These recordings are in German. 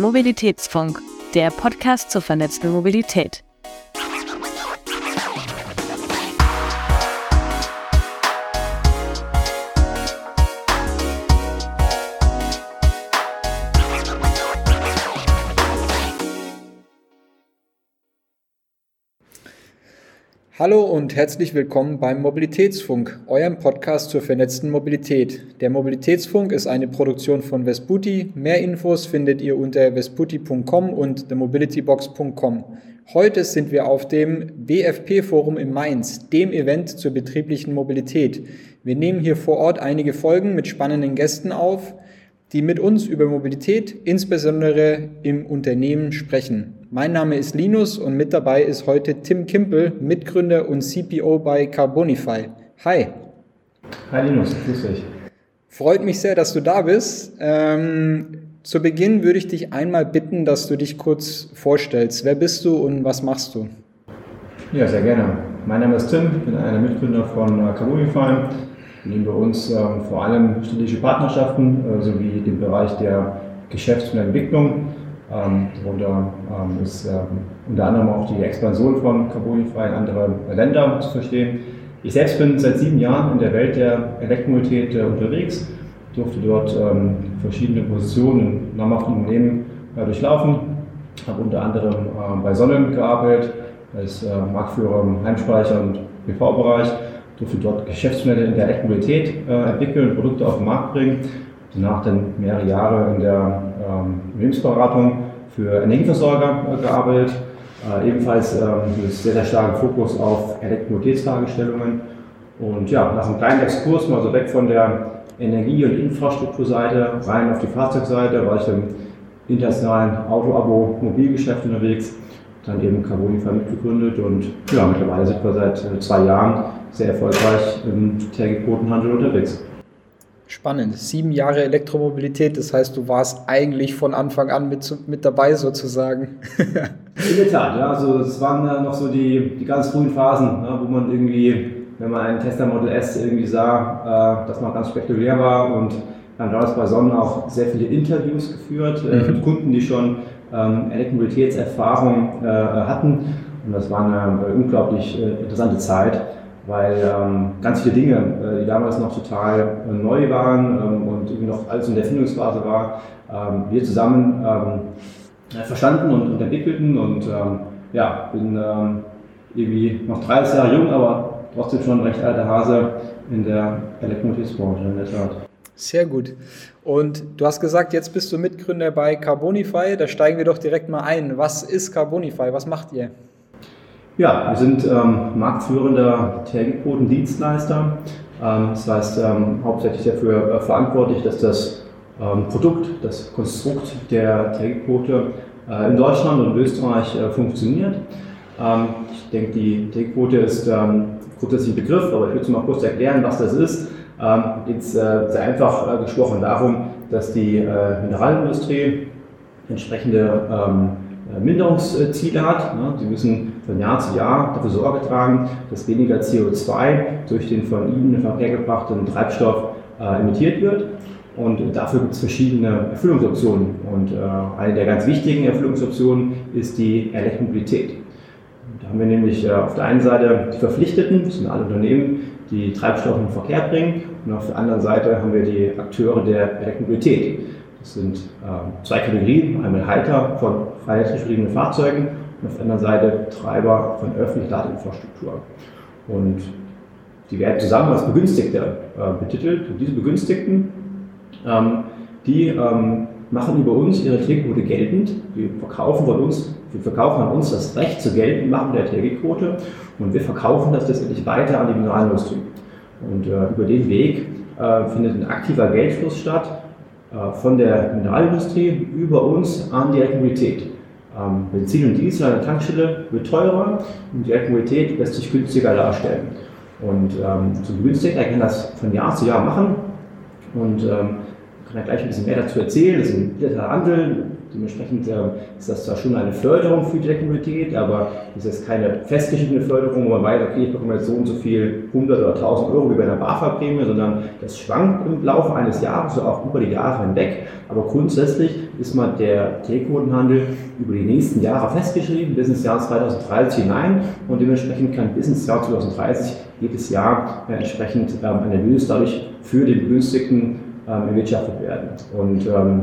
Mobilitätsfunk, der Podcast zur vernetzten Mobilität. Hallo und herzlich willkommen beim Mobilitätsfunk, eurem Podcast zur vernetzten Mobilität. Der Mobilitätsfunk ist eine Produktion von Vesputi. Mehr Infos findet ihr unter vesputi.com und themobilitybox.com. Heute sind wir auf dem BFP-Forum in Mainz, dem Event zur betrieblichen Mobilität. Wir nehmen hier vor Ort einige Folgen mit spannenden Gästen auf, die mit uns über Mobilität, insbesondere im Unternehmen, sprechen. Mein Name ist Linus und mit dabei ist heute Tim Kimpel, Mitgründer und CPO bei Carbonify. Hi. Hi Linus, grüß dich. Freut mich sehr, dass du da bist. Ähm, zu Beginn würde ich dich einmal bitten, dass du dich kurz vorstellst. Wer bist du und was machst du? Ja, sehr gerne. Mein Name ist Tim, ich bin einer Mitgründer von äh, Carbonify. Nehmen bei uns ähm, vor allem strategische Partnerschaften äh, sowie den Bereich der Geschäfts- und Entwicklung. Ähm, darunter ähm, ist ähm, unter anderem auch die Expansion von Carbonify in andere Länder zu verstehen. Ich selbst bin seit sieben Jahren in der Welt der Elektromobilität äh, unterwegs, durfte dort ähm, verschiedene Positionen in namhaften Unternehmen äh, durchlaufen, habe unter anderem äh, bei Sonnen gearbeitet, als äh, Marktführer im Heimspeicher- und PV-Bereich, durfte dort Geschäftsmodelle in der Elektromobilität äh, entwickeln, Produkte auf den Markt bringen danach dann mehrere Jahre in der ähm, Lebensberatung für Energieversorger äh, gearbeitet. Äh, ebenfalls ähm, mit sehr, sehr starken Fokus auf Elektromobilitätsfragestellungen. Und ja, nach einem kleinen Exkurs, mal so weg von der Energie- und Infrastrukturseite, rein auf die Fahrzeugseite, war ich im internationalen Auto-Abo-Mobilgeschäft unterwegs, dann eben Carbonify mitgegründet und ja, mittlerweile sind wir seit äh, zwei Jahren sehr erfolgreich im Tägigquotenhandel unterwegs. Spannend. Sieben Jahre Elektromobilität, das heißt, du warst eigentlich von Anfang an mit, mit dabei sozusagen. In der Tat, ja. Also es waren noch so die, die ganz frühen Phasen, ne, wo man irgendwie, wenn man einen Tesla Model S irgendwie sah, äh, das noch ganz spektakulär war und dann damals bei Sonnen auch sehr viele Interviews geführt äh, mhm. mit Kunden, die schon ähm, Elektromobilitätserfahrung äh, hatten. Und das war eine unglaublich äh, interessante Zeit weil ähm, ganz viele Dinge, äh, die damals noch total äh, neu waren ähm, und irgendwie noch alles in der Erfindungsphase war, ähm, wir zusammen ähm, verstanden und, und, entwickelten und ähm, ja, bin ähm, irgendwie noch 30 Jahre jung, aber trotzdem schon ein recht alter Hase in der Elektromobilitätsbranche in der Tat. Sehr gut. Und du hast gesagt, jetzt bist du Mitgründer bei Carbonify. Da steigen wir doch direkt mal ein. Was ist Carbonify? Was macht ihr? Ja, wir sind ähm, marktführender Tagquoten-Dienstleister. Ähm, das heißt, ähm, hauptsächlich dafür äh, verantwortlich, dass das ähm, Produkt, das Konstrukt der Tagquote äh, in Deutschland und Österreich äh, funktioniert. Ähm, ich denke, die Tagquote ist ähm, grundsätzlich ein Begriff, aber ich würde es mal kurz erklären, was das ist. Ähm, geht es äh, sehr einfach äh, gesprochen darum, dass die äh, Mineralindustrie entsprechende Minderungsziele hat. Ne? Müssen von Jahr zu Jahr dafür Sorge tragen, dass weniger CO2 durch den von ihnen in Verkehr gebrachten Treibstoff äh, emittiert wird. Und dafür gibt es verschiedene Erfüllungsoptionen. Und äh, eine der ganz wichtigen Erfüllungsoptionen ist die Elektromobilität. Da haben wir nämlich äh, auf der einen Seite die Verpflichteten, das sind alle Unternehmen, die Treibstoffe in den Verkehr bringen. Und auf der anderen Seite haben wir die Akteure der Elektromobilität. Das sind äh, zwei Kategorien, einmal Halter von elektrisch betriebenen Fahrzeugen und auf der anderen Seite Treiber von öffentlicher Ladeinfrastruktur. Und die werden zusammen als Begünstigte äh, betitelt. Und diese Begünstigten, ähm, die ähm, machen über uns ihre Trägerquote geltend. Wir verkaufen von uns, wir verkaufen an uns das Recht zu geltend machen der Trägerquote und wir verkaufen das letztendlich weiter an die Mineralindustrie. Und äh, über den Weg äh, findet ein aktiver Geldfluss statt äh, von der Mineralindustrie über uns an die Elektromobilität. Ähm, Benzin und Diesel an der Tankstelle wird teurer und die Elektromobilität lässt sich günstiger darstellen. Und ähm, so günstig, er kann das von Jahr zu Jahr machen. Und ähm, kann ja gleich ein bisschen mehr dazu erzählen. Das ist ein bilateraler Handel. Dementsprechend äh, ist das zwar schon eine Förderung für die Elektromobilität, aber es ist keine festgeschriebene Förderung, wo man weiß, okay, ich bekomme jetzt so und so viel 100 oder 1000 Euro wie bei einer BAFA-Prämie, sondern das schwankt im Laufe eines Jahres, so auch über die Jahre hinweg. Aber grundsätzlich ist mal der Telequotenhandel über die nächsten Jahre festgeschrieben, bis ins Jahr 2030 hinein und dementsprechend kann bis ins Jahr 2030 jedes Jahr äh, entsprechend ähm, ein Erlös dadurch für den Begünstigten ähm, erwirtschaftet werden. Und ähm,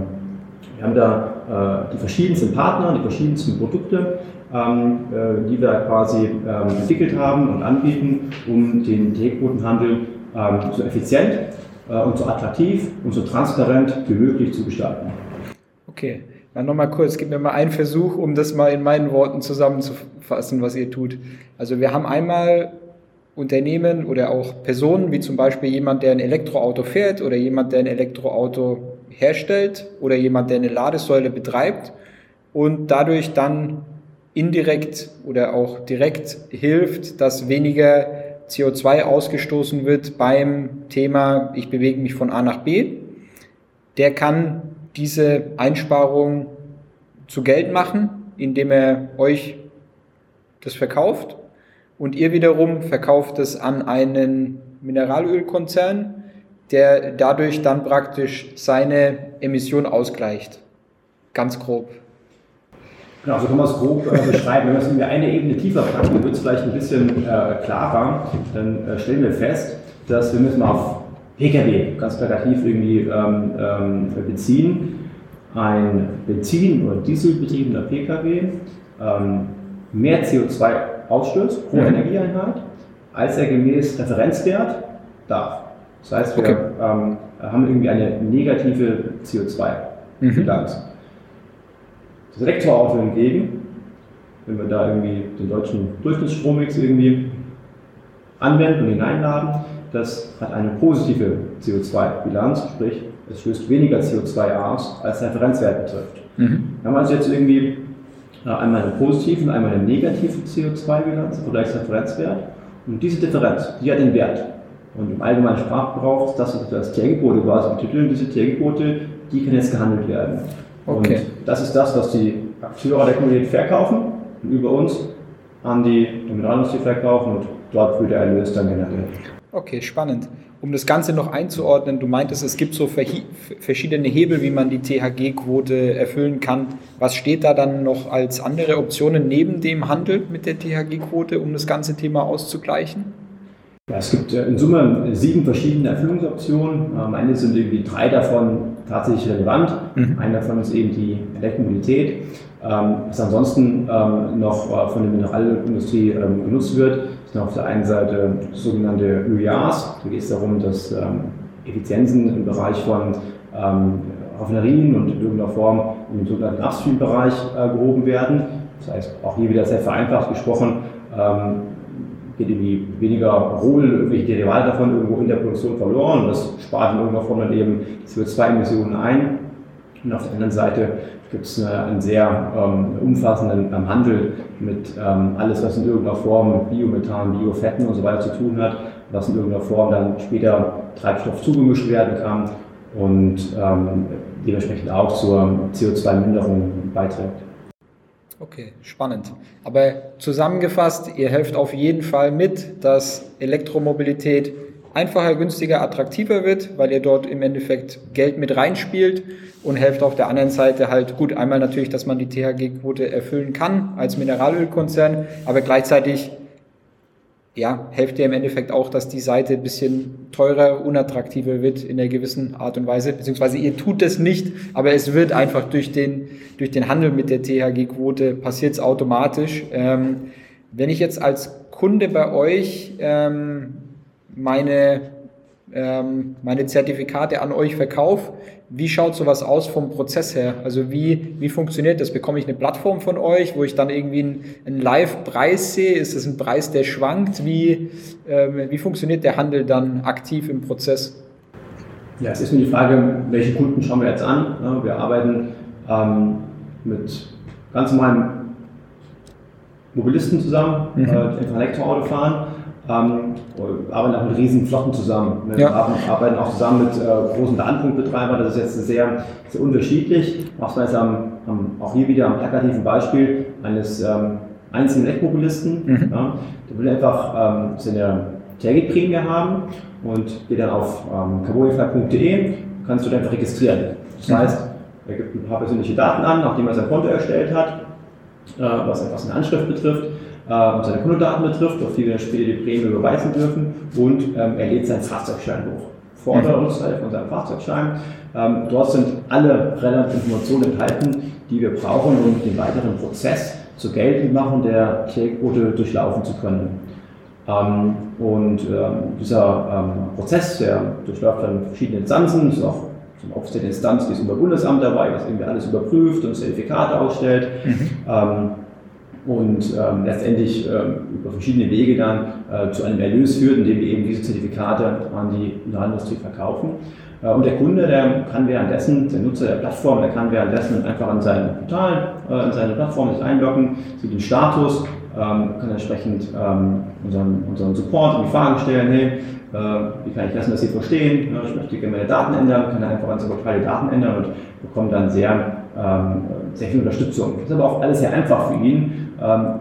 wir haben da äh, die verschiedensten Partner, die verschiedensten Produkte, ähm, äh, die wir quasi ähm, entwickelt haben und anbieten, um den Telequotenhandel ähm, so effizient äh, und so attraktiv und so transparent wie möglich zu gestalten. Okay, dann nochmal kurz, gib mir mal einen Versuch, um das mal in meinen Worten zusammenzufassen, was ihr tut. Also wir haben einmal Unternehmen oder auch Personen, wie zum Beispiel jemand, der ein Elektroauto fährt oder jemand, der ein Elektroauto herstellt oder jemand, der eine Ladesäule betreibt und dadurch dann indirekt oder auch direkt hilft, dass weniger CO2 ausgestoßen wird beim Thema, ich bewege mich von A nach B. Der kann diese Einsparung zu Geld machen, indem er euch das verkauft und ihr wiederum verkauft es an einen Mineralölkonzern, der dadurch dann praktisch seine Emission ausgleicht. Ganz grob. Genau, so kann man es grob äh, beschreiben. Wenn wir eine Ebene tiefer packen, wird es vielleicht ein bisschen äh, klarer. Dann äh, stellen wir fest, dass wir müssen auf Pkw ganz plakativ irgendwie ähm, ähm, beziehen. Ein Benzin- oder Dieselbetriebener Pkw ähm, mehr CO2 ausstößt pro mhm. Energieeinheit, als er gemäß Referenzwert darf. Das heißt, wir okay. ähm, haben irgendwie eine negative CO2-Bilanz. Mhm. Das Elektroauto hingegen, wenn wir da irgendwie den deutschen Durchschnittstrommix irgendwie anwenden und hineinladen, das hat eine positive CO2-Bilanz, sprich es stößt weniger CO2 aus, als der Referenzwert betrifft. Mhm. Wir haben also jetzt irgendwie äh, einmal eine positive und einmal eine negative CO2-Bilanz, Vergleichsreferenzwert. Und diese Differenz, die hat den Wert. Und im allgemeinen Sprachgebrauch ist das, was wir als TR-Quote quasi betiteln, diese TR-Quote, die kann jetzt gehandelt werden. Okay. Und das ist das, was die Akteure der Kommunität verkaufen und über uns an die Mineralindustrie verkaufen und dort wird der Erlös dann generiert. Okay, spannend um das Ganze noch einzuordnen, du meintest, es gibt so verschiedene Hebel, wie man die THG-Quote erfüllen kann. Was steht da dann noch als andere Optionen neben dem Handel mit der THG-Quote, um das ganze Thema auszugleichen? Ja, es gibt äh, in Summe sieben verschiedene Erfüllungsoptionen. Am Ende sind irgendwie drei davon tatsächlich relevant. Mhm. Eine davon ist eben die Elektromobilität. Ähm, was ansonsten ähm, noch äh, von der Mineralindustrie ähm, genutzt wird, sind auf der einen Seite sogenannte ÖIAs. Da geht es darum, dass ähm, Effizienzen im Bereich von ähm, Raffinerien und in irgendeiner Form im sogenannten Upstream-Bereich äh, gehoben werden. Das heißt, auch hier wieder sehr vereinfacht gesprochen, ähm, geht irgendwie weniger Rohl, irgendwelche Derivate davon irgendwo in der Produktion verloren das spart in irgendeiner Form dann eben CO2-Emissionen ein. Und auf der anderen Seite gibt es einen sehr ähm, umfassenden ähm, Handel mit ähm, alles, was in irgendeiner Form mit Biomethan, Biofetten und so weiter zu tun hat, was in irgendeiner Form dann später Treibstoff zugemischt werden kann und ähm, dementsprechend auch zur CO2-Minderung beiträgt. Okay, spannend. Aber zusammengefasst, ihr helft auf jeden Fall mit, dass Elektromobilität einfacher, günstiger, attraktiver wird, weil ihr dort im Endeffekt Geld mit reinspielt und helft auf der anderen Seite halt gut einmal natürlich, dass man die THG-Quote erfüllen kann als Mineralölkonzern, aber gleichzeitig ja, helft ihr im Endeffekt auch, dass die Seite ein bisschen teurer, unattraktiver wird in einer gewissen Art und Weise, beziehungsweise ihr tut es nicht, aber es wird einfach durch den, durch den Handel mit der THG-Quote passiert es automatisch. Ähm, wenn ich jetzt als Kunde bei euch ähm, meine, ähm, meine Zertifikate an euch verkaufe. Wie schaut sowas aus vom Prozess her? Also wie, wie funktioniert das? Bekomme ich eine Plattform von euch, wo ich dann irgendwie einen, einen Live-Preis sehe? Ist das ein Preis, der schwankt? Wie, ähm, wie funktioniert der Handel dann aktiv im Prozess? Ja, es ist nur die Frage, welche Kunden schauen wir jetzt an. Wir arbeiten ähm, mit ganz normalen Mobilisten zusammen, mhm. äh, die einfach Elektroauto fahren ähm, arbeiten auch mit riesigen Flotten zusammen. Wir ja. arbeiten auch zusammen mit äh, großen Datenpunktbetreibern. Das ist jetzt sehr, sehr unterschiedlich. Du jetzt am, am, auch hier wieder am plakativen Beispiel eines ähm, einzelnen Elektromobilisten. Mhm. Ja, der will einfach ähm, seine Target-Prämie haben und geht dann auf ähm, carbonify.de, kannst du dann einfach registrieren. Das mhm. heißt, er gibt ein paar persönliche Daten an, nachdem er sein Konto erstellt hat, äh, was einfach seine Anschrift betrifft seine Kundendaten betrifft, auf die wir später die Prämie überweisen dürfen und ähm, er lädt seinen Fahrzeugschein hoch. Vorderungsseite von seinem Fahrzeugschein. Ähm, dort sind alle relevanten Informationen enthalten, die wir brauchen, um den weiteren Prozess zur Geltendmachung der Tierquote durchlaufen zu können. Ähm, und ähm, dieser ähm, Prozess, der durchläuft dann verschiedene Instanzen, ist auch eine offizielle Instanz, die ist über Bundesamt dabei, was irgendwie alles überprüft und Zertifikate ausstellt. Mhm. Und ähm, letztendlich ähm, über verschiedene Wege dann äh, zu einem Erlös führt, indem wir eben diese Zertifikate an die Mineralindustrie verkaufen. Äh, und der Kunde, der kann währenddessen, der Nutzer der Plattform, der kann währenddessen einfach an sein Portal, äh, an seine Plattform sich einloggen, sieht den Status, ähm, kann entsprechend ähm, unseren, unseren Support die Fragen stellen, hey, äh, wie kann ich lassen, dass Sie verstehen, ich möchte gerne meine Daten ändern, kann dann einfach an unser Portal die Daten ändern und bekommt dann sehr, ähm, sehr viel Unterstützung. Das ist aber auch alles sehr einfach für ihn,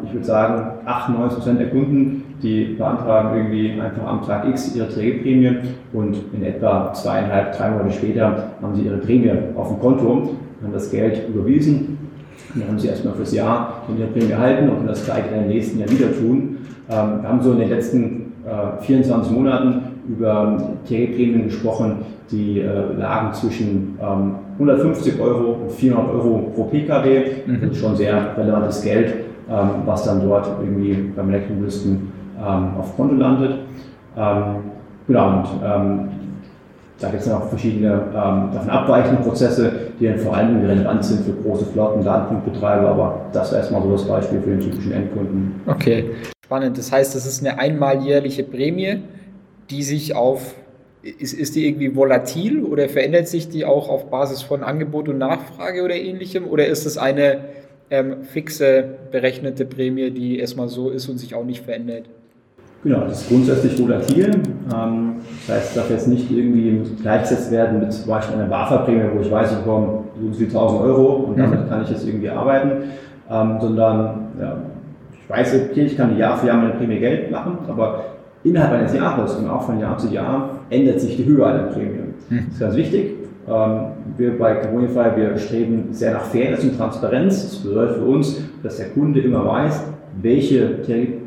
ich würde sagen, 98% der Kunden, die beantragen irgendwie einfach am Tag X ihre Trägerprämie und in etwa zweieinhalb, drei Monate später haben sie ihre Prämie auf dem Konto, haben das Geld überwiesen. Dann haben sie erstmal fürs Jahr ihre Prämie erhalten und können das gleiche dann im nächsten Jahr wieder tun. Ähm, wir haben so in den letzten 24 äh, Monaten über Trägerprämien gesprochen, die äh, lagen zwischen 150 ähm, Euro und 400 Euro pro Pkw. Das ist schon sehr relevantes Geld ähm, was dann dort irgendwie beim Elektromobilisten ähm, auf Konto landet. Ähm, genau, und ähm, da gibt es dann auch verschiedene ähm, davon abweichende Prozesse, die dann vor allem relevant sind für große Flotten, Datenpunktbetreiber, aber das wäre erstmal so das Beispiel für den typischen Endkunden. Okay, spannend. Das heißt, das ist eine einmaljährliche Prämie, die sich auf ist, ist die irgendwie volatil oder verändert sich die auch auf Basis von Angebot und Nachfrage oder ähnlichem? Oder ist es eine ähm, fixe berechnete Prämie, die erstmal so ist und sich auch nicht verändert. Genau, das ist grundsätzlich volatil. Ähm, das heißt, es darf jetzt nicht irgendwie gleichgesetzt werden mit zum Beispiel einer BAFA-Prämie, wo ich weiß, ich bekomme so viel 1000 Euro und mhm. damit kann ich jetzt irgendwie arbeiten, ähm, sondern ja, ich weiß, okay, ich kann Jahr für Jahr meine Prämie Geld machen, aber innerhalb eines Jahres und auch von Jahr zu Jahr ändert sich die Höhe einer Prämie. Mhm. Das ist ganz wichtig. Ähm, wir bei Carbonify, wir streben sehr nach Fairness und Transparenz. Das bedeutet für uns, dass der Kunde immer weiß, welche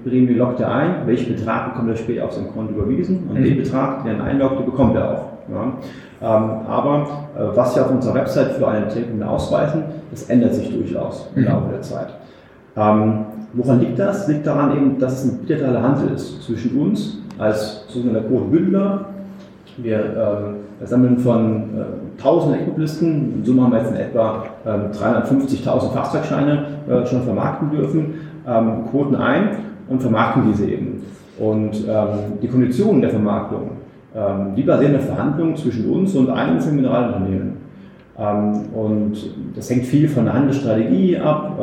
Prämie lockt er ein, welchen Betrag bekommt er später auf sein Konto überwiesen und mhm. den Betrag, den er einloggt, den bekommt er auch. Ja. Ähm, aber äh, was wir auf unserer Website für eine Prämie ausweisen, das ändert sich durchaus im mhm. Laufe der Zeit. Ähm, woran liegt das? Liegt daran eben, dass es ein bilateraler Handel ist zwischen uns als sogenannter Quotenbündler wir ähm, sammeln von äh, 1000 Elektroplisten, in Summe haben wir jetzt in etwa ähm, 350.000 Fahrzeugscheine äh, schon vermarkten dürfen, ähm, Quoten ein und vermarkten diese eben. Und ähm, die Konditionen der Vermarktung, ähm, die basieren auf Verhandlungen zwischen uns und einzelnen Mineralunternehmen. Ähm, und das hängt viel von der Handelsstrategie ab,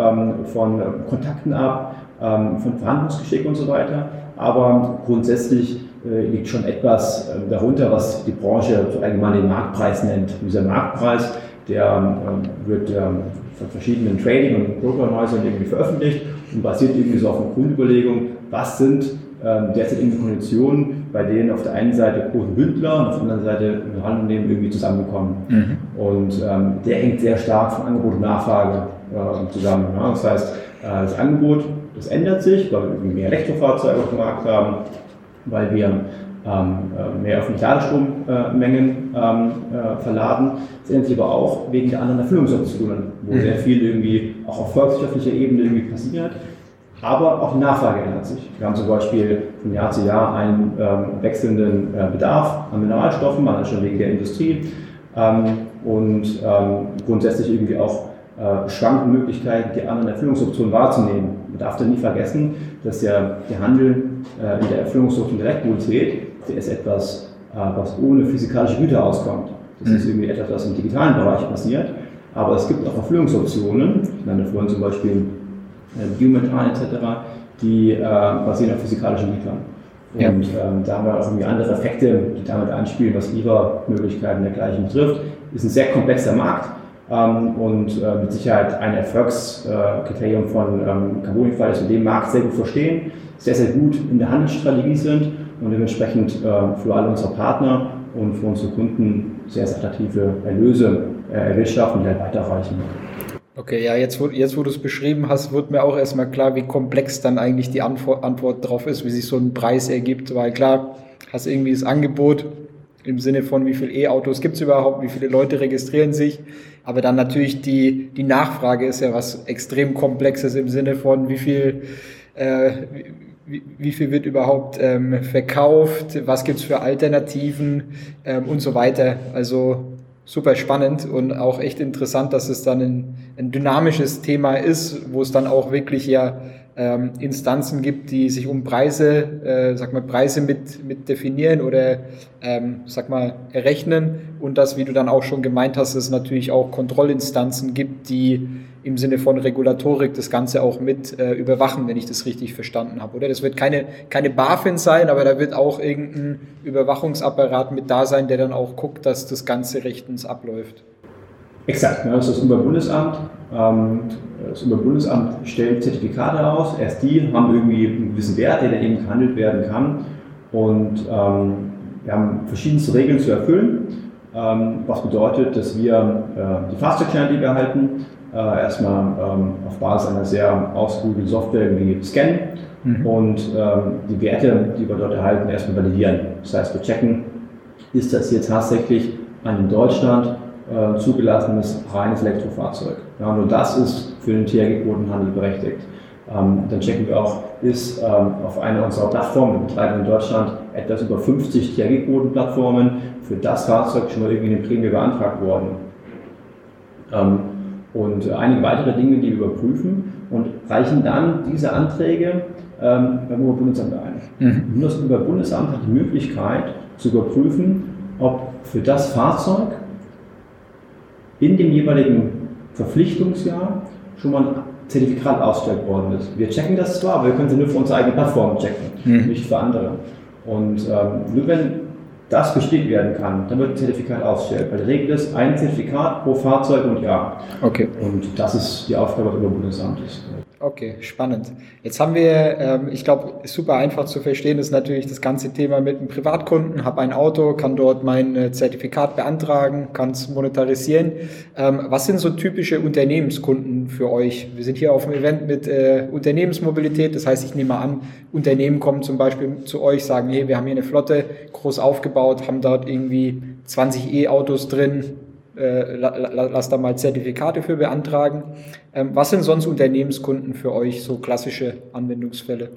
von Kontakten ab, von Verhandlungsgeschick und so weiter. Aber grundsätzlich äh, liegt schon etwas ähm, darunter, was die Branche allgemein den Marktpreis nennt. dieser Marktpreis, der ähm, wird ähm, von verschiedenen Trading- und Brokerhäusern irgendwie veröffentlicht und basiert irgendwie so auf einer Grundüberlegung, was sind derzeit irgendwie Konditionen, bei denen auf der einen Seite große Bündler und auf der anderen Seite Mineralunternehmen irgendwie zusammenkommen. Mhm. Und ähm, der hängt sehr stark von Angebot und Nachfrage äh, zusammen. Ja? Das heißt, äh, das Angebot, das ändert sich, weil wir mehr Elektrofahrzeuge auf dem Markt haben weil wir ähm, äh, mehr öffentliche Ladestrommengen ähm, äh, verladen. Das ändert sich aber auch wegen der anderen Erfüllungsoptionen, wo mhm. sehr viel irgendwie auch auf volkswirtschaftlicher Ebene irgendwie passiert. Aber auch die Nachfrage ändert sich. Wir haben zum Beispiel von Jahr zu Jahr einen ähm, wechselnden äh, Bedarf an Mineralstoffen, manchmal schon wegen der Industrie ähm, und ähm, grundsätzlich irgendwie auch äh, schwankende Möglichkeiten, die anderen Erfüllungsoptionen wahrzunehmen. Man darf da nie vergessen, dass der, der Handel äh, in der Erfüllungsoption Direktmobilität, der ist etwas, äh, was ohne physikalische Güter auskommt. Das mhm. ist irgendwie etwas, was im digitalen Bereich passiert. Aber es gibt auch Erfüllungsoptionen, ich nannte vorhin zum Beispiel äh, Biomethan etc., die äh, basieren auf physikalischen Gütern. Und ja. ähm, da haben wir auch irgendwie andere Effekte, die damit anspielen, was Liefermöglichkeiten dergleichen betrifft. Ist ein sehr komplexer Markt und äh, mit Sicherheit ein Erfolgskriterium von ähm, Carbonify, dass wir den Markt sehr gut verstehen, sehr, sehr gut in der Handelsstrategie sind und dementsprechend äh, für alle unsere Partner und für unsere Kunden sehr, sehr attraktive Erlöse äh, erwirtschaften, die halt weiterreichen. Okay, ja, jetzt jetzt, wo du es beschrieben hast, wird mir auch erstmal klar, wie komplex dann eigentlich die Antwort, Antwort drauf ist, wie sich so ein Preis ergibt, weil klar, hast irgendwie das Angebot im Sinne von, wie viele E-Autos gibt es überhaupt, wie viele Leute registrieren sich, aber dann natürlich die, die Nachfrage ist ja was extrem Komplexes im Sinne von, wie viel, äh, wie, wie viel wird überhaupt ähm, verkauft, was gibt's für Alternativen ähm, und so weiter. Also super spannend und auch echt interessant, dass es dann ein, ein dynamisches Thema ist, wo es dann auch wirklich ja ähm, Instanzen gibt, die sich um Preise, äh, sag mal, Preise mit, mit definieren oder, ähm, sag mal, errechnen und das, wie du dann auch schon gemeint hast, es natürlich auch Kontrollinstanzen gibt, die im Sinne von Regulatorik das Ganze auch mit äh, überwachen, wenn ich das richtig verstanden habe, oder? Das wird keine, keine BaFin sein, aber da wird auch irgendein Überwachungsapparat mit da sein, der dann auch guckt, dass das Ganze rechtens abläuft. Exakt, ne? das ist das Umweltbundesamt. Ähm, das Umweltbundesamt stellt Zertifikate aus. Erst die haben irgendwie einen gewissen Wert, der dann eben gehandelt werden kann. Und ähm, wir haben verschiedenste Regeln zu erfüllen, ähm, was bedeutet, dass wir äh, die Fahrzeugscheine, die wir erhalten, äh, erstmal ähm, auf Basis einer sehr ausgewogenen Software wie scannen mhm. und ähm, die Werte, die wir dort erhalten, erstmal validieren. Das heißt, wir checken, ist das hier tatsächlich ein in Deutschland äh, zugelassenes reines Elektrofahrzeug. Ja, nur das ist für den THG-Quotenhandel berechtigt. Ähm, dann checken wir auch, ist ähm, auf einer unserer Plattformen, wir betreiben in Deutschland etwas über 50 THG-Quotenplattformen, für das Fahrzeug schon mal irgendwie eine Prämie beantragt worden. Ähm, und einige weitere Dinge, die wir überprüfen und reichen dann diese Anträge ähm, beim Oberbundesamt ein. Mhm. Das Oberbundesamt hat die Möglichkeit zu überprüfen, ob für das Fahrzeug in dem jeweiligen Verpflichtungsjahr schon mal ein Zertifikat ausgestellt worden ist. Wir checken das zwar, aber wir können sie nur für unsere eigene Plattform checken, mhm. nicht für andere. Und ähm, nur wenn das bestätigt werden kann, dann wird ein Zertifikat ausgestellt. Weil die Regel ist ein Zertifikat pro Fahrzeug und Jahr. Okay. Und das ist die Aufgabe des Bundesamtes. Okay, spannend. Jetzt haben wir, ähm, ich glaube, super einfach zu verstehen ist natürlich das ganze Thema mit einem Privatkunden, habe ein Auto, kann dort mein äh, Zertifikat beantragen, kann es monetarisieren. Ähm, was sind so typische Unternehmenskunden für euch? Wir sind hier auf einem Event mit äh, Unternehmensmobilität, das heißt, ich nehme an, Unternehmen kommen zum Beispiel zu euch, sagen, hey, wir haben hier eine Flotte groß aufgebaut, haben dort irgendwie 20 E-Autos drin, äh, lass da mal Zertifikate für beantragen. Ähm, was sind sonst Unternehmenskunden für euch, so klassische Anwendungsfälle?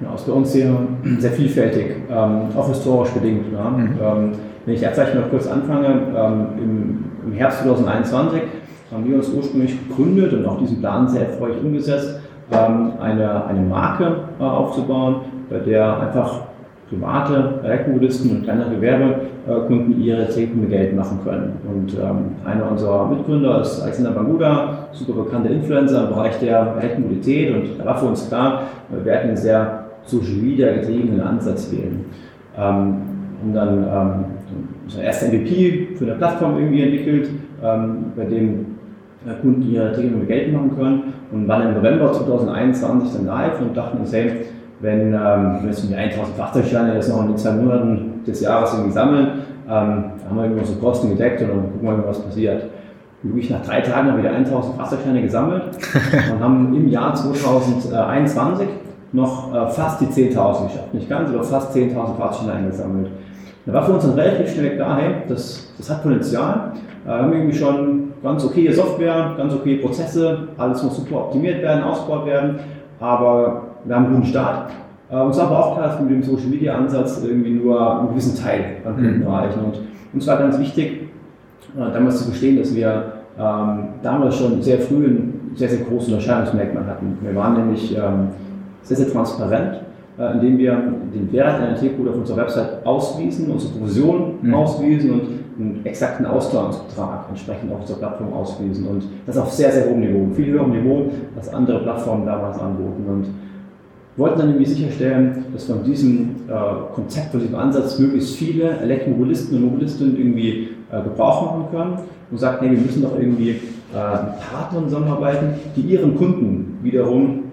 Ja, ist bei uns sehr, sehr vielfältig, ähm, auch historisch bedingt. Ja. Mhm. Ähm, wenn ich jetzt vielleicht mal kurz anfange, ähm, im, im, Herbst 2021 haben wir uns ursprünglich gegründet und auch diesen Plan sehr erfreulich umgesetzt, ähm, eine, eine Marke äh, aufzubauen, bei der einfach private Elektromobilisten und kleinere Gewerbekunden ihre Themen mit Geld machen können. Und ähm, einer unserer Mitgründer ist Alexander Banguda, super bekannter Influencer im Bereich der Elektromobilität und da war für uns klar, wir werden einen sehr Social Media getriebenen Ansatz wählen. Ähm, haben dann ähm, unser erstes MVP für eine Plattform irgendwie entwickelt, ähm, bei dem Kunden ihre Themen mit Geld machen können und waren im November 2021 dann live und dachten uns, hey, wenn ähm, wir jetzt die 1000 Fahrzeugscheine jetzt noch in den zwei Monaten des Jahres irgendwie sammeln, ähm, haben wir irgendwie unsere Kosten gedeckt und dann gucken wir mal, was passiert. wirklich nach drei Tagen haben wir wieder 1000 Fahrzeugscheine gesammelt und haben im Jahr 2021 noch äh, fast die 10.000 geschafft. Nicht ganz, aber fast 10.000 Fahrzeugscheine eingesammelt. Da war für uns dann relativ schnell klar, hey, das, das hat Potenzial. Äh, wir haben irgendwie schon ganz okay Software, ganz okay Prozesse, alles muss super optimiert werden, ausgebaut werden, aber wir haben einen guten Start. Äh, uns war aber auch klar, dass wir mit dem Social Media Ansatz irgendwie nur einen gewissen Teil an Kunden mhm. erreichen. Und uns war ganz wichtig, äh, damals zu verstehen, dass wir ähm, damals schon sehr früh ein sehr, sehr großes Unterscheidungsmerkmal hatten. Wir waren nämlich ähm, sehr, sehr transparent, äh, indem wir den Wert einer T-Code auf unserer Website auswiesen, unsere Provision mhm. auswiesen und einen exakten Auszahlungsbetrag entsprechend auf unserer Plattform auswiesen. Und das auf sehr, sehr hohem Niveau, viel höherem Niveau, als andere Plattformen damals anboten. Und wollten dann irgendwie sicherstellen, dass von diesem äh, Konzept, von diesem Ansatz möglichst viele Elektromobilisten und Mobilistinnen irgendwie äh, Gebrauch machen können und sagt, nee, wir müssen doch irgendwie äh, mit Partnern zusammenarbeiten, die ihren Kunden wiederum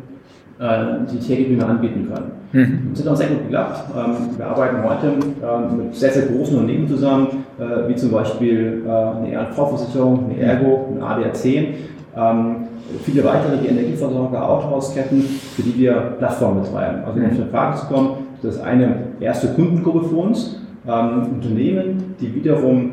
äh, die Tätigkeit anbieten können. Mhm. Das hat auch sehr gut geklappt. Ähm, wir arbeiten heute äh, mit sehr, sehr großen Unternehmen zusammen, äh, wie zum Beispiel eine R&V-Versicherung, eine Ergo, eine ADAC, ähm, viele weitere, Energieversorger, Autohausketten, für die wir Plattformen betreiben. Also um auf eine Frage zu kommen, das ist eine erste Kundengruppe für uns, ähm, Unternehmen, die wiederum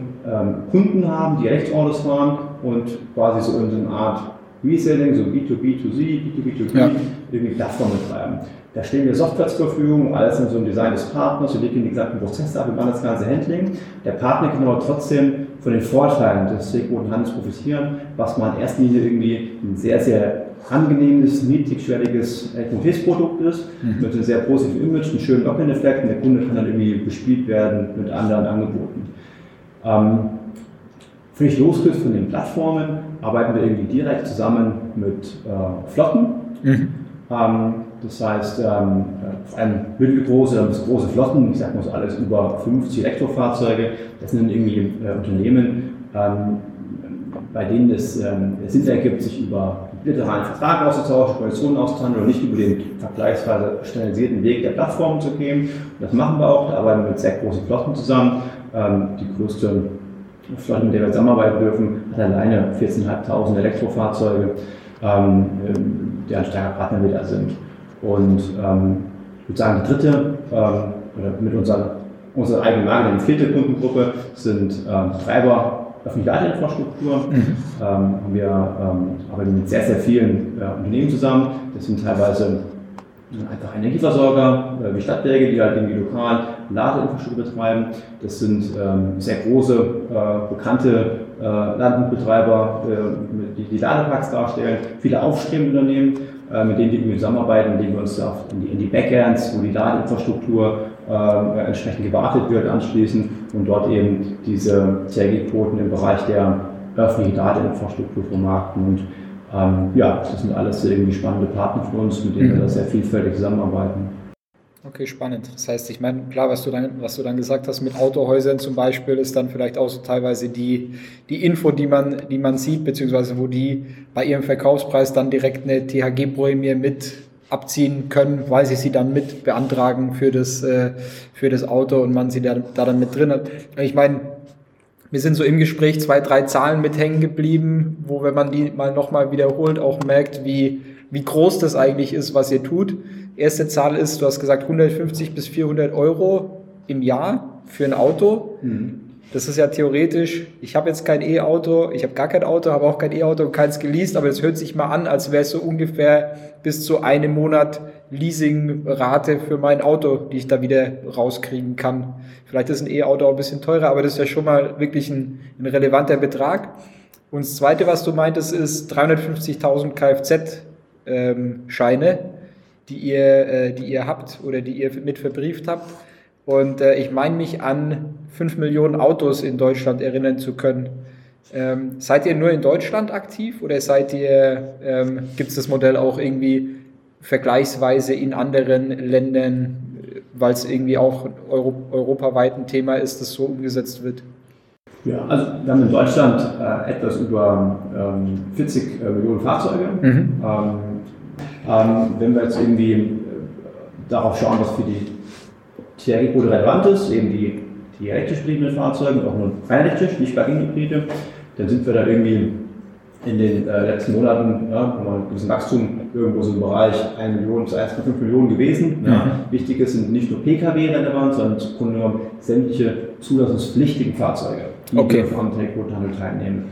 Kunden haben, die Rechtsautos fahren und quasi so in so eine Art Reselling, so B2B2C, B2B2B, ja. Irgendwie Plattformen betreiben. Da stellen wir Software zur Verfügung, alles in so einem Design des Partners, wir legen die gesamten Prozesse ab, wir machen das ganze Handling. Der Partner kann aber trotzdem von den Vorteilen des Stakeholder-Handels profitieren, was man in erster Linie irgendwie ein sehr, sehr angenehmes, niedrigschwelliges Mobilitätsprodukt ist, mhm. mit einem sehr positiven Image, einem schönen Login-Effekt und der Kunde kann dann irgendwie bespielt werden mit anderen Angeboten. Ähm, Völlig losgelöst von den Plattformen arbeiten wir irgendwie direkt zusammen mit äh, Flotten. Mhm. Ähm, das heißt, ähm, vor allem mittelgroße bis große Flotten, ich sage mal so alles über 50 Elektrofahrzeuge, das sind irgendwie äh, Unternehmen, ähm, bei denen es ähm, Sinn ergibt, sich über bilateralen Vertrag auszutauschen, Konditionen auszuhandeln und nicht über den vergleichsweise standardisierten Weg der Plattformen zu gehen. Und das machen wir auch, da arbeiten wir mit sehr großen Flotten zusammen. Ähm, die größte Flotte, mit der wir zusammenarbeiten dürfen, hat alleine 14.500 Elektrofahrzeuge, ähm, deren starker Partner wir da sind. Und ähm, ich würde sagen, die dritte, ähm, oder mit unserer, unserer eigenen Marke, die vierte Kundengruppe, sind ähm, Treiber öffentliche Ladeinfrastruktur. Mhm. Ähm, wir ähm, arbeiten mit sehr, sehr vielen äh, Unternehmen zusammen. Das sind teilweise einfach Energieversorger äh, wie Stadtwerke, die halt irgendwie lokal Ladeinfrastruktur betreiben. Das sind ähm, sehr große, äh, bekannte äh, Landbetreiber, äh, die die Ladeparks darstellen, viele aufstrebende Unternehmen, äh, mit denen wir zusammenarbeiten, indem wir uns auf, in, die, in die Backends, wo die Ladeinfrastruktur äh, entsprechend gewartet wird, anschließen und dort eben diese CRG-Quoten im Bereich der öffentlichen Ladeinfrastruktur vermarkten. Und ähm, ja, das sind alles irgendwie spannende Partner für uns, mit denen mhm. wir da sehr vielfältig zusammenarbeiten. Okay, spannend. Das heißt, ich meine, klar, was du dann, was du dann gesagt hast mit Autohäusern zum Beispiel, ist dann vielleicht auch so teilweise die, die Info, die man, die man sieht, beziehungsweise wo die bei ihrem Verkaufspreis dann direkt eine THG-Prämie mit abziehen können, weil sie sie dann mit beantragen für das, äh, für das Auto und man sie da, da dann mit drin hat. Ich meine, wir sind so im Gespräch zwei, drei Zahlen mit hängen geblieben, wo, wenn man die mal nochmal wiederholt, auch merkt, wie, wie groß das eigentlich ist, was ihr tut. Erste Zahl ist, du hast gesagt, 150 bis 400 Euro im Jahr für ein Auto. Mhm. Das ist ja theoretisch, ich habe jetzt kein E-Auto, ich habe gar kein Auto, habe auch kein E-Auto und keins geleast, aber es hört sich mal an, als wäre es so ungefähr bis zu einem Monat Leasingrate für mein Auto, die ich da wieder rauskriegen kann. Vielleicht ist ein E-Auto auch ein bisschen teurer, aber das ist ja schon mal wirklich ein, ein relevanter Betrag. Und das Zweite, was du meintest, ist 350.000 Kfz-Scheine, die, ihr, äh, die ihr habt oder die ihr mit verbrieft habt. Und äh, ich meine mich an 5 Millionen Autos in Deutschland erinnern zu können. Ähm, seid ihr nur in Deutschland aktiv oder seid ihr, ähm, gibt es das Modell auch irgendwie vergleichsweise in anderen Ländern, weil es irgendwie auch Euro, europaweit ein Thema ist, das so umgesetzt wird? Ja, also wir haben in Deutschland äh, etwas über ähm, 40 äh, Millionen Fahrzeuge. Mhm. Ähm, ähm, wenn wir jetzt irgendwie äh, darauf schauen, was für die TRG-Quote relevant ist, eben die, die elektrisch betriebenen Fahrzeuge, auch nur rein elektrisch, nicht Plug-in-Hybride, dann sind wir da irgendwie in den äh, letzten Monaten, ja, haben wir ein gewisses Wachstum irgendwo so im Bereich 1 Million zu 1,5 Millionen gewesen. Ja. Mhm. Wichtig ist, sind nicht nur Pkw relevant, sondern im Grunde genommen sämtliche zulassungspflichtigen Fahrzeuge, die okay. am Take-Handel teilnehmen.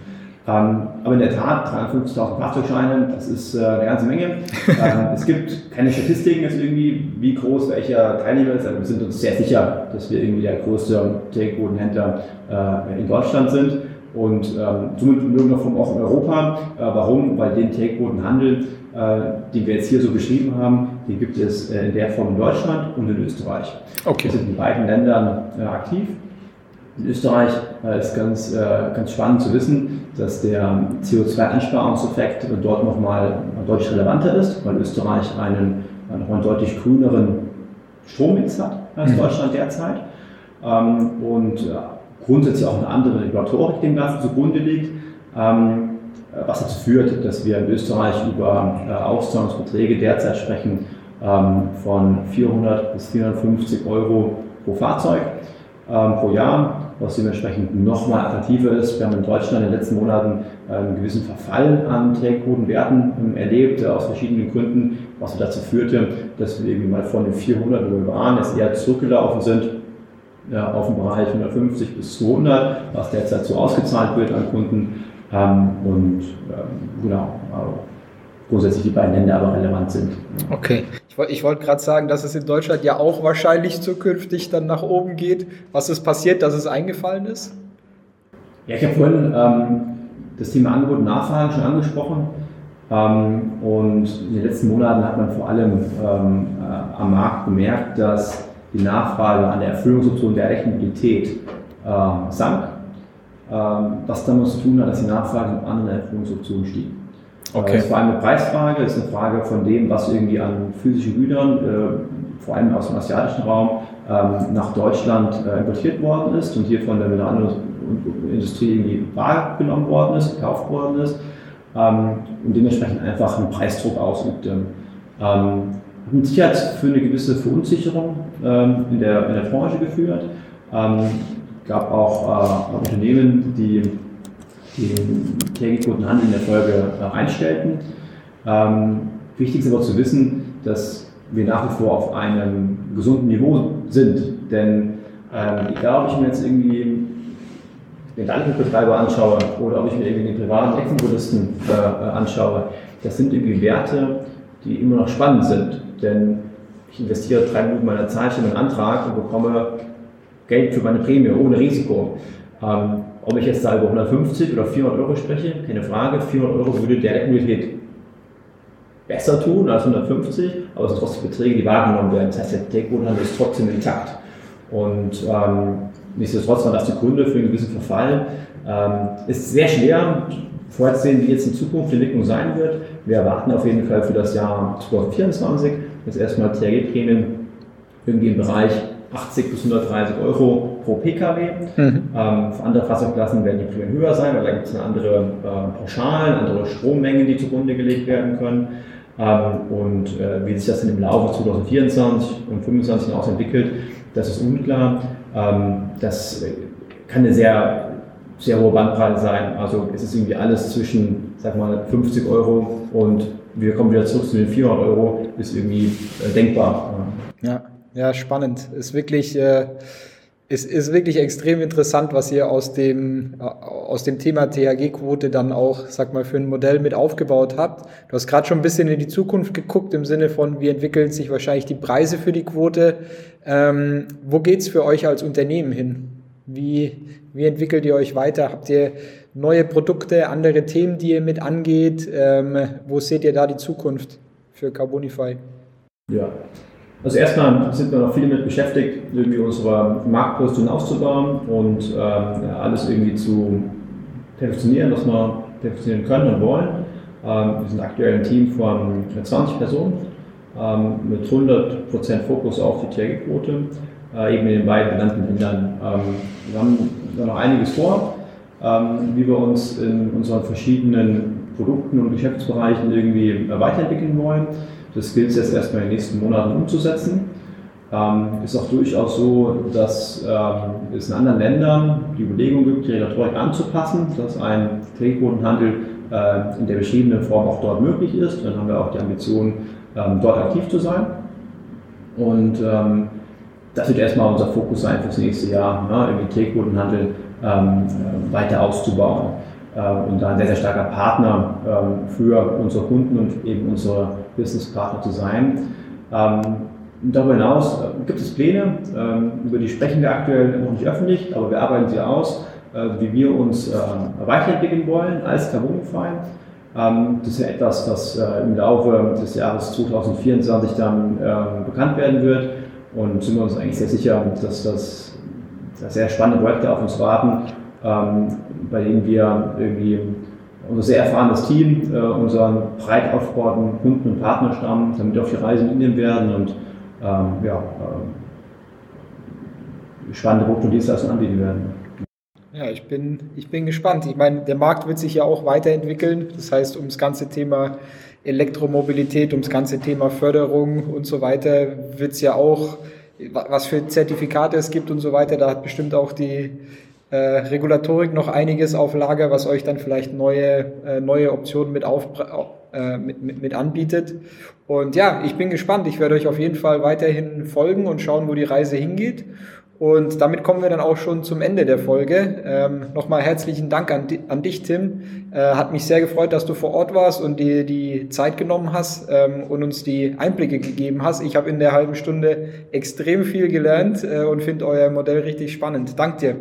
Ähm, aber in der Tat, 350.000 Fahrzeugscheine, das ist äh, eine ganze Menge. ähm, es gibt keine Statistiken jetzt irgendwie, wie groß welcher Teilnehmer ist, aber wir sind uns sehr sicher, dass wir irgendwie der größte Take-Händler äh, in Deutschland sind und ähm, somit in irgendeiner Form auch in Europa. Äh, warum? Weil den Take-Handel, äh, den wir jetzt hier so beschrieben haben, den gibt es äh, in der Form in Deutschland und in Österreich. Okay. Wir sind in beiden Ländern äh, aktiv. In Österreich äh, ist ganz, äh, ganz spannend zu wissen, dass der CO2-Einsparungseffekt dort nochmal deutlich relevanter ist, weil Österreich einen einen deutlich grüneren Strommix hat als mhm. Deutschland derzeit ähm, und grundsätzlich auch eine andere Regulatorik dem Ganzen zugrunde liegt, ähm, was dazu führt, dass wir in Österreich über äh, Auszahlungsbeträge derzeit sprechen ähm, von 400 bis 450 Euro pro Fahrzeug pro Jahr, was dementsprechend nochmal attraktiver ist. Wir haben in Deutschland in den letzten Monaten einen gewissen Verfall an Trägerquotenwerten erlebt, äh, aus verschiedenen Gründen, was dazu führte, dass wir irgendwie mal von den 400, wo wir waren, jetzt eher zurückgelaufen sind auf den Bereich 150 bis 200, was derzeit so ausgezahlt wird an Kunden. Ähm, und ähm, genau, grundsätzlich die beiden Länder aber relevant sind. Okay, ich, wollte gerade sagen, dass es in Deutschland ja auch wahrscheinlich zukünftig dann nach oben geht. Was ist passiert, dass es eingefallen ist? Ja, ich habe vorhin ähm, das Thema Angebot und Nachfrage schon angesprochen. Ähm, und in den letzten Monaten hat man vor allem ähm, äh, am Markt bemerkt, dass die Nachfrage an der Erfüllungsoption der Elektromobilität äh, sank, ähm, was damit zu tun hat, dass die Nachfrage an anderen Erfüllungsoptionen stieg. Äh, okay. Das ist vor allem eine Preisfrage, das ist eine Frage von dem, was irgendwie an physischen Gütern, äh, vor allem aus dem asiatischen Raum, ähm, nach Deutschland äh, importiert worden ist und hier von der Mineralindustrie irgendwie wahrgenommen worden ist, gekauft worden ist ähm, und dementsprechend einfach einen Preisdruck ausübt. Ähm, Sicherheit für eine gewisse Verunsicherung ähm, in, der, in der Branche geführt. Ähm, gab auch äh, Unternehmen, die den Tägigquotenhandel in der Folge äh, einstellten. Ähm, wichtig ist aber zu wissen, dass wir nach wie vor auf einem gesunden Niveau sind. Denn ähm, egal, ob ich mir jetzt irgendwie den Landbetreiber anschaue oder ob ich mir irgendwie den privaten Hexenbuddhisten äh, anschaue, das sind irgendwie Werte, die immer noch spannend sind. Denn ich investiere drei Minuten meiner Zeit, stelle einen Antrag und bekomme Geld für meine Prämie ohne Risiko. Ähm, ob ich jetzt da über 150 oder 400 Euro spreche, keine Frage. 400 Euro würde der Elektromobilität besser tun als 150, aber es sind trotzdem Beträge, die wahrgenommen werden. Das heißt, der Take-Bodenhandel ist trotzdem intakt. Und ähm, nichtsdestotrotz waren das die Gründe für einen gewissen Verfall. Ähm, ist sehr schwer vorherzusehen, wie jetzt in Zukunft die Entwicklung sein wird. Wir erwarten auf jeden Fall für das Jahr 2024 jetzt erstmal THG-Prämien irgendwie im Bereich 80 bis 130 Euro pro Pkw. Mhm. Ähm, für andere Fahrzeugklassen werden die Prämien höher sein, weil da gibt es eine andere äh, Pauschalen, andere Strommengen, die zugrunde gelegt werden können. Ähm, und äh, wie sich das dann im Laufe 2024 und 2025 hinaus entwickelt, das ist unklar. Ähm, das kann eine sehr, sehr hohe Bandbreite sein. Also es ist irgendwie alles zwischen, sag mal, 50 Euro und wir kommen wieder zurück zu den 400 Euro, ist irgendwie äh, denkbar. Ja. Ja, spannend. Ist wirklich, äh, ist, ist wirklich extrem interessant, was ihr aus dem, äh, aus dem Thema THG-Quote dann auch, sag mal, für ein Modell mit aufgebaut habt. Du hast gerade schon ein bisschen in die Zukunft geguckt, im Sinne von, wie entwickeln sich wahrscheinlich die Preise für die Quote. Ähm, wo geht's für euch als Unternehmen hin? Wie, wie entwickelt ihr euch weiter? Habt ihr neue Produkte, andere Themen, die ihr mit angeht? Ähm, wo seht ihr da die Zukunft für Carbonify? Ja, also erstmal sind wir noch viel damit beschäftigt, irgendwie unsere Marktposition aufzubauen und ähm, alles irgendwie zu perfektionieren, was wir perfektionieren können und wollen. Ähm, wir sind aktuell ein Team von 20 Personen ähm, mit 100% Fokus auf die Trägerquote, äh, eben in den beiden genannten Ländern. Ähm, wir haben da noch einiges vor, ähm, wie wir uns in unseren verschiedenen Produkten und Geschäftsbereichen irgendwie weiterentwickeln wollen. Das gilt es jetzt erstmal in den nächsten Monaten umzusetzen. Ähm, ist auch durchaus so, dass ähm, es in anderen Ländern die Überlegung gibt, die Regulatorik anzupassen, dass ein Trägerquotenhandel äh, in der beschriebenen Form auch dort möglich ist. Dann haben wir auch die Ambition, ähm, dort aktiv zu sein. Und ähm, das wird erstmal unser Fokus sein fürs nächste Jahr, ne, den Trägerquotenhandel ähm, äh, weiter auszubauen äh, und da ein sehr, sehr starker Partner ähm, für unsere Kunden und eben unsere Businesspartner zu sein. Ähm, darüber hinaus äh, gibt es Pläne, ähm, über die sprechen wir aktuell noch nicht öffentlich, aber wir arbeiten sie aus, äh, wie wir uns weiterentwickeln wollen als Carbonify. Das ist ja etwas, was im Laufe des Jahres 2024 dann bekannt werden wird und sind wir uns eigentlich sehr sicher, dass das dass sehr spannende Projekte auf uns warten, bei denen wir irgendwie unser sehr erfahrenes Team, äh, unseren breit aufgebauten Kunden- und Partnerstamm, damit wir auf die Reise mitnehmen werden und ähm, ja, ähm, spannende Produkte und Dienstleistungen anbieten werden. Ja, ich bin, ich bin gespannt. Ich meine, der Markt wird sich ja auch weiterentwickeln. Das heißt, um das ganze Thema Elektromobilität, um das ganze Thema Förderung und so weiter wird es ja auch, was für Zertifikate es gibt und so weiter, da hat bestimmt auch die äh, Regulatorik noch einiges auf Lager, was euch dann vielleicht neue, äh, neue Optionen mit, auf, äh, mit, mit, mit anbietet. Und ja, ich bin gespannt. Ich werde euch auf jeden Fall weiterhin folgen und schauen, wo die Reise hingeht. Und damit kommen wir dann auch schon zum Ende der Folge. Ähm, Nochmal herzlichen Dank an, an dich, Tim. Äh, hat mich sehr gefreut, dass du vor Ort warst und dir die Zeit genommen hast ähm, und uns die Einblicke gegeben hast. Ich habe in der halben Stunde extrem viel gelernt äh, und finde euer Modell richtig spannend. Dank dir.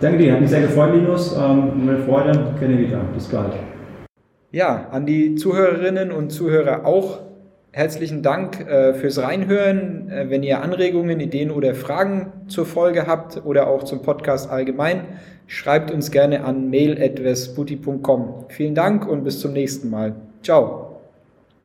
Danke dir, hat mich sehr gefreut, Linus. Ähm, meine Freude, gerne wieder. Bis bald. Ja, an die Zuhörerinnen und Zuhörer auch Herzlichen Dank äh, fürs Reinhören. Äh, wenn ihr Anregungen, Ideen oder Fragen zur Folge habt oder auch zum Podcast allgemein, schreibt uns gerne an mail.vesputi.com. Vielen Dank und bis zum nächsten Mal. Ciao.